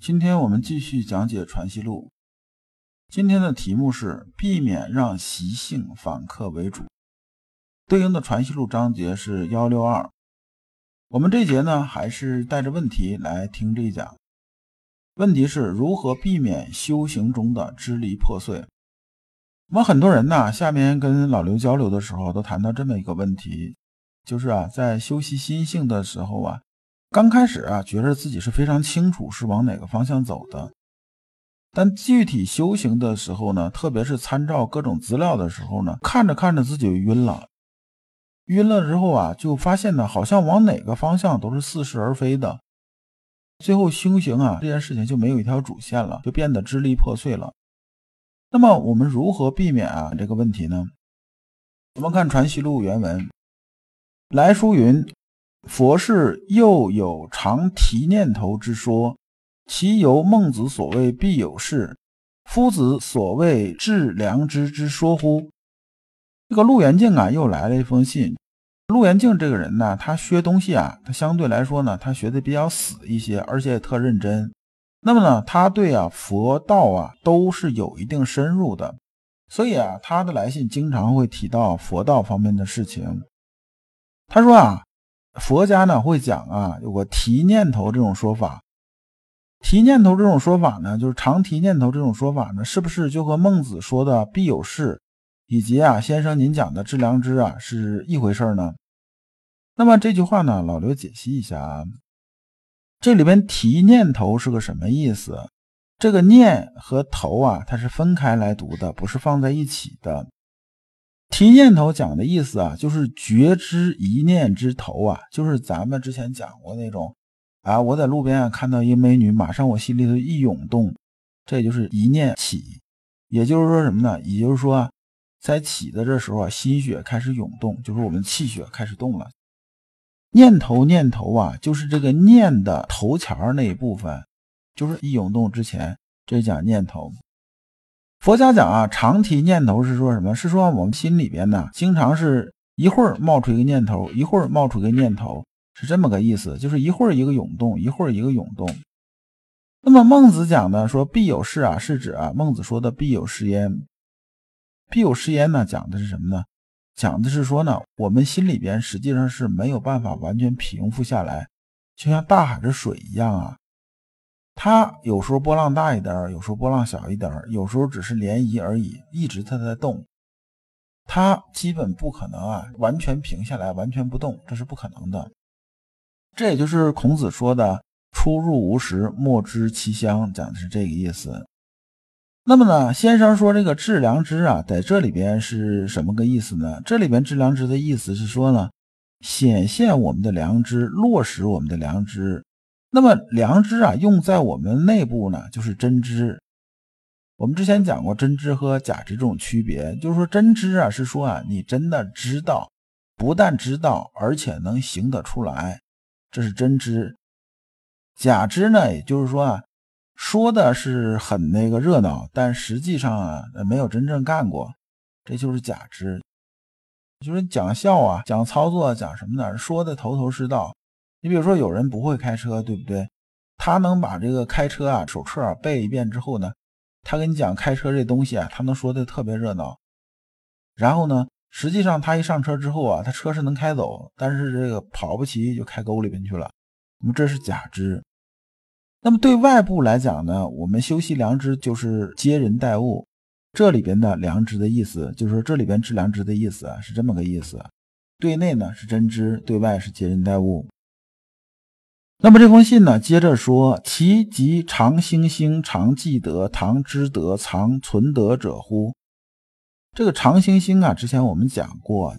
今天我们继续讲解《传习录》，今天的题目是避免让习性反客为主，对应的《传习录》章节是幺六二。我们这节呢，还是带着问题来听这一讲。问题是如何避免修行中的支离破碎？我们很多人呢，下面跟老刘交流的时候，都谈到这么一个问题，就是啊，在修习心性的时候啊。刚开始啊，觉得自己是非常清楚是往哪个方向走的，但具体修行的时候呢，特别是参照各种资料的时候呢，看着看着自己就晕了，晕了之后啊，就发现呢，好像往哪个方向都是似是而非的，最后修行啊这件事情就没有一条主线了，就变得支离破碎了。那么我们如何避免啊这个问题呢？我们看《传习录》原文，来书云。佛是又有常提念头之说，其由孟子所谓必有事，夫子所谓致良知之说乎？这个陆元敬啊，又来了一封信。陆元敬这个人呢，他学东西啊，他相对来说呢，他学的比较死一些，而且也特认真。那么呢，他对啊佛道啊都是有一定深入的，所以啊，他的来信经常会提到佛道方面的事情。他说啊。佛家呢会讲啊，有个提念头这种说法。提念头这种说法呢，就是常提念头这种说法呢，是不是就和孟子说的必有事，以及啊先生您讲的致良知啊是一回事呢？那么这句话呢，老刘解析一下啊，这里边提念头是个什么意思？这个念和头啊，它是分开来读的，不是放在一起的。提念头讲的意思啊，就是觉知一念之头啊，就是咱们之前讲过那种啊，我在路边啊看到一美女，马上我心里头一涌动，这就是一念起。也就是说什么呢？也就是说，在起的这时候啊，心血开始涌动，就是我们气血开始动了。念头念头啊，就是这个念的头前那一部分，就是一涌动之前，这讲念头。佛家讲啊，常提念头是说什么？是说我们心里边呢，经常是一会儿冒出一个念头，一会儿冒出一个念头，是这么个意思，就是一会儿一个涌动，一会儿一个涌动。那么孟子讲的说必有事啊，是指啊，孟子说的必有事焉。必有事焉呢，讲的是什么呢？讲的是说呢，我们心里边实际上是没有办法完全平复下来，就像大海的水一样啊。它有时候波浪大一点有时候波浪小一点有时候只是涟漪而已，一直它在动，它基本不可能啊完全平下来，完全不动，这是不可能的。这也就是孔子说的“出入无时，莫知其乡”，讲的是这个意思。那么呢，先生说这个致良知啊，在这里边是什么个意思呢？这里边致良知的意思是说呢，显现我们的良知，落实我们的良知。那么良知啊，用在我们内部呢，就是真知。我们之前讲过真知和假知这种区别，就是说真知啊，是说啊，你真的知道，不但知道，而且能行得出来，这是真知。假知呢，也就是说啊，说的是很那个热闹，但实际上啊，没有真正干过，这就是假知。就是讲笑啊，讲操作，讲什么呢？说的头头是道。你比如说，有人不会开车，对不对？他能把这个开车啊手册背一遍之后呢，他跟你讲开车这东西啊，他能说的特别热闹。然后呢，实际上他一上车之后啊，他车是能开走，但是这个跑不齐就开沟里边去了。那么这是假知。那么对外部来讲呢，我们修习良知就是接人待物。这里边的良知的意思，就是说这里边知良知的意思啊，是这么个意思。对内呢是真知，对外是接人待物。那么这封信呢，接着说：“其即常兴兴，常记得，常知得，常存得者乎？”这个常兴兴啊，之前我们讲过，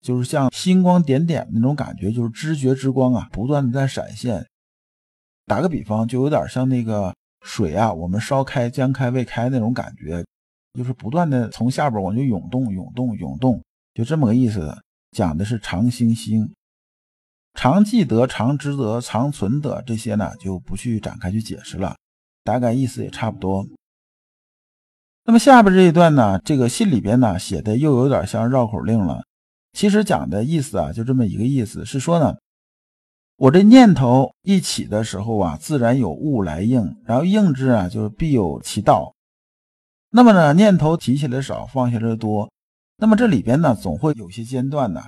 就是像星光点点那种感觉，就是知觉之光啊，不断的在闪现。打个比方，就有点像那个水啊，我们烧开、将开未开那种感觉，就是不断的从下边往就涌动、涌动、涌动，就这么个意思。讲的是常兴兴、常记得、常知得、常存得这些呢，就不去展开去解释了，大概意思也差不多。那么下边这一段呢，这个信里边呢写的又有点像绕口令了。其实讲的意思啊，就这么一个意思，是说呢，我这念头一起的时候啊，自然有物来应，然后应之啊，就必有其道。那么呢，念头提起来少，放下来多。那么这里边呢，总会有些间断呢。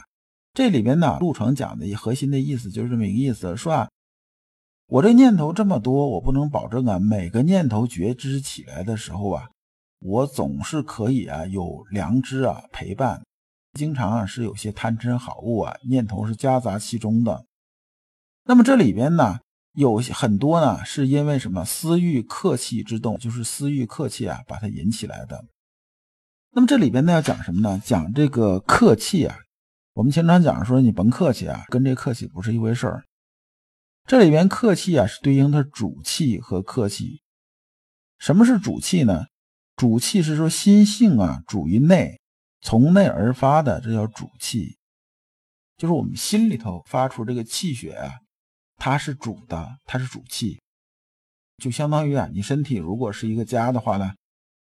这里边呢，陆程讲的核心的意思就是这么一个意思，说啊，我这念头这么多，我不能保证啊，每个念头觉知起来的时候啊，我总是可以啊有良知啊陪伴。经常啊是有些贪嗔好恶啊念头是夹杂其中的。那么这里边呢，有很多呢，是因为什么私欲客气之动，就是私欲客气啊把它引起来的。那么这里边呢要讲什么呢？讲这个客气啊。我们经常讲说你甭客气啊，跟这客气不是一回事儿。这里边客气啊是对应的主气和客气。什么是主气呢？主气是说心性啊主于内，从内而发的，这叫主气。就是我们心里头发出这个气血啊，它是主的，它是主气。就相当于啊，你身体如果是一个家的话呢。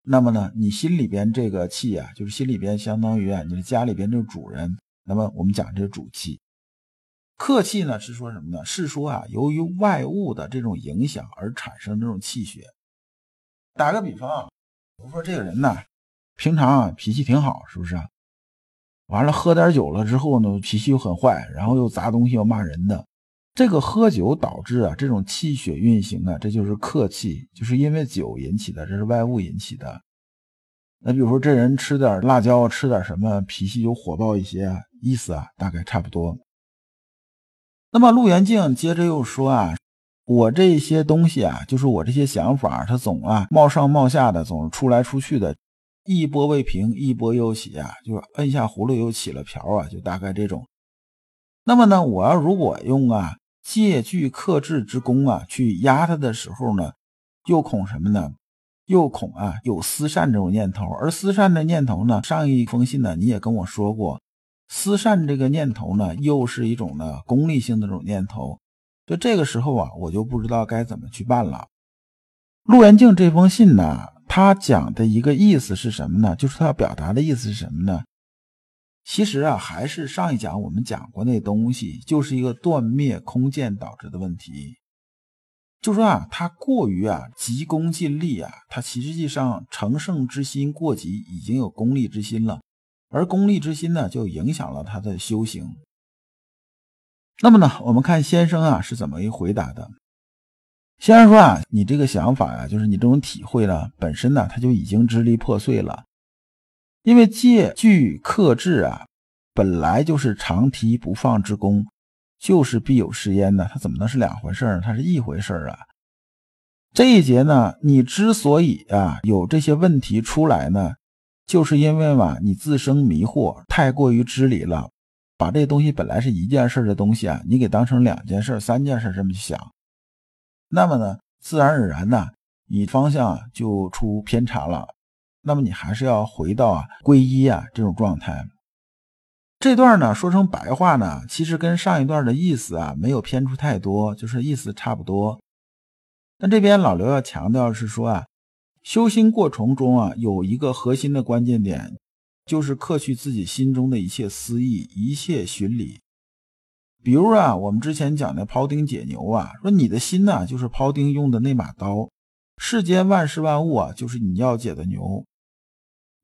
那么呢，你心里边这个气啊，就是心里边相当于啊，你的家里边这个主人。那么我们讲这个主气，客气呢是说什么呢？是说啊，由于外物的这种影响而产生这种气血。打个比方啊，比如说这个人呢，平常啊脾气挺好，是不是？完了喝点酒了之后呢，脾气又很坏，然后又砸东西又骂人的。这个喝酒导致啊，这种气血运行啊，这就是客气，就是因为酒引起的，这是外物引起的。那比如说这人吃点辣椒，吃点什么，脾气就火爆一些，意思啊，大概差不多。那么陆元静接着又说啊，我这些东西啊，就是我这些想法，它总啊冒上冒下的，总是出来出去的，一波未平，一波又起啊，就是摁下葫芦又起了瓢啊，就大概这种。那么呢，我要如果用啊。借据克制之功啊，去压他的时候呢，又恐什么呢？又恐啊有私善这种念头，而私善的念头呢，上一封信呢你也跟我说过，私善这个念头呢，又是一种呢功利性的这种念头。就这个时候啊，我就不知道该怎么去办了。陆元敬这封信呢，他讲的一个意思是什么呢？就是他要表达的意思是什么呢？其实啊，还是上一讲我们讲过那东西，就是一个断灭空见导致的问题。就说啊，他过于啊急功近利啊，他其实际上成圣之心过急，已经有功利之心了，而功利之心呢，就影响了他的修行。那么呢，我们看先生啊是怎么一回答的。先生说啊，你这个想法呀，就是你这种体会呢，本身呢，他就已经支离破碎了。因为借据克制啊，本来就是长提不放之功，就是必有是焉呢？它怎么能是两回事呢？它是一回事儿啊！这一节呢，你之所以啊有这些问题出来呢，就是因为嘛，你自生迷惑，太过于知理了，把这东西本来是一件事的东西啊，你给当成两件事、三件事这么去想，那么呢，自然而然呢，你方向就出偏差了。那么你还是要回到啊归一啊这种状态。这段呢说成白话呢，其实跟上一段的意思啊没有偏出太多，就是意思差不多。但这边老刘要强调是说啊，修心过程中啊有一个核心的关键点，就是克去自己心中的一切私意，一切寻理。比如啊，我们之前讲的庖丁解牛啊，说你的心呢就是庖丁用的那把刀，世间万事万物啊就是你要解的牛。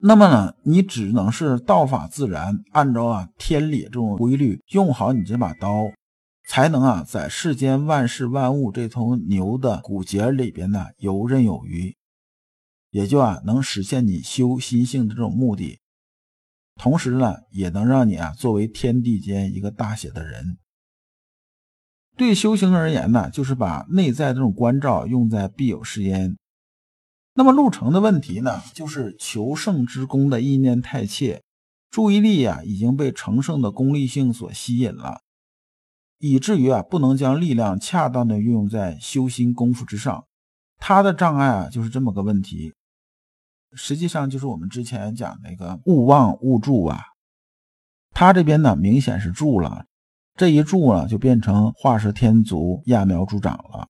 那么呢，你只能是道法自然，按照啊天理这种规律，用好你这把刀，才能啊在世间万事万物这头牛的骨节里边呢游刃有余，也就啊能实现你修心性的这种目的，同时呢也能让你啊作为天地间一个大写的人。对修行而言呢，就是把内在这种关照用在必有时焉。那么路程的问题呢，就是求胜之功的意念太切，注意力呀已经被成圣的功利性所吸引了，以至于啊不能将力量恰当的运用在修心功夫之上，他的障碍啊就是这么个问题，实际上就是我们之前讲那个勿忘勿助啊，他这边呢明显是助了，这一助呢就变成画蛇添足、揠苗助长了。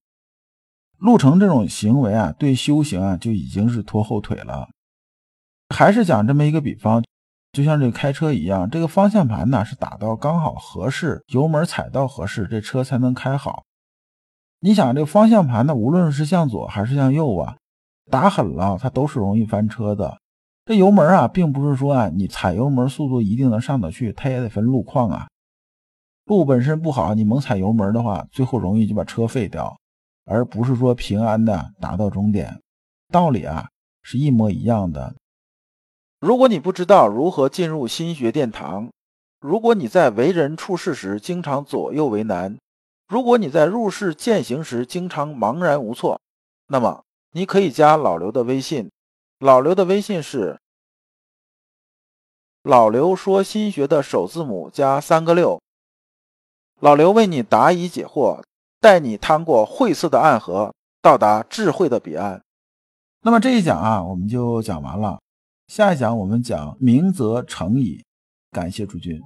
陆程这种行为啊，对修行啊就已经是拖后腿了。还是讲这么一个比方，就像这个开车一样，这个方向盘呢是打到刚好合适，油门踩到合适，这车才能开好。你想这个方向盘呢，无论是向左还是向右啊，打狠了它都是容易翻车的。这油门啊，并不是说啊你踩油门速度一定能上得去，它也得分路况啊。路本身不好，你猛踩油门的话，最后容易就把车废掉。而不是说平安的达到终点，道理啊是一模一样的。如果你不知道如何进入心学殿堂，如果你在为人处事时经常左右为难，如果你在入世践行时经常茫然无措，那么你可以加老刘的微信。老刘的微信是老刘说心学的首字母加三个六。老刘为你答疑解惑。带你趟过晦涩的暗河，到达智慧的彼岸。那么这一讲啊，我们就讲完了。下一讲我们讲明则成矣。感谢诸君。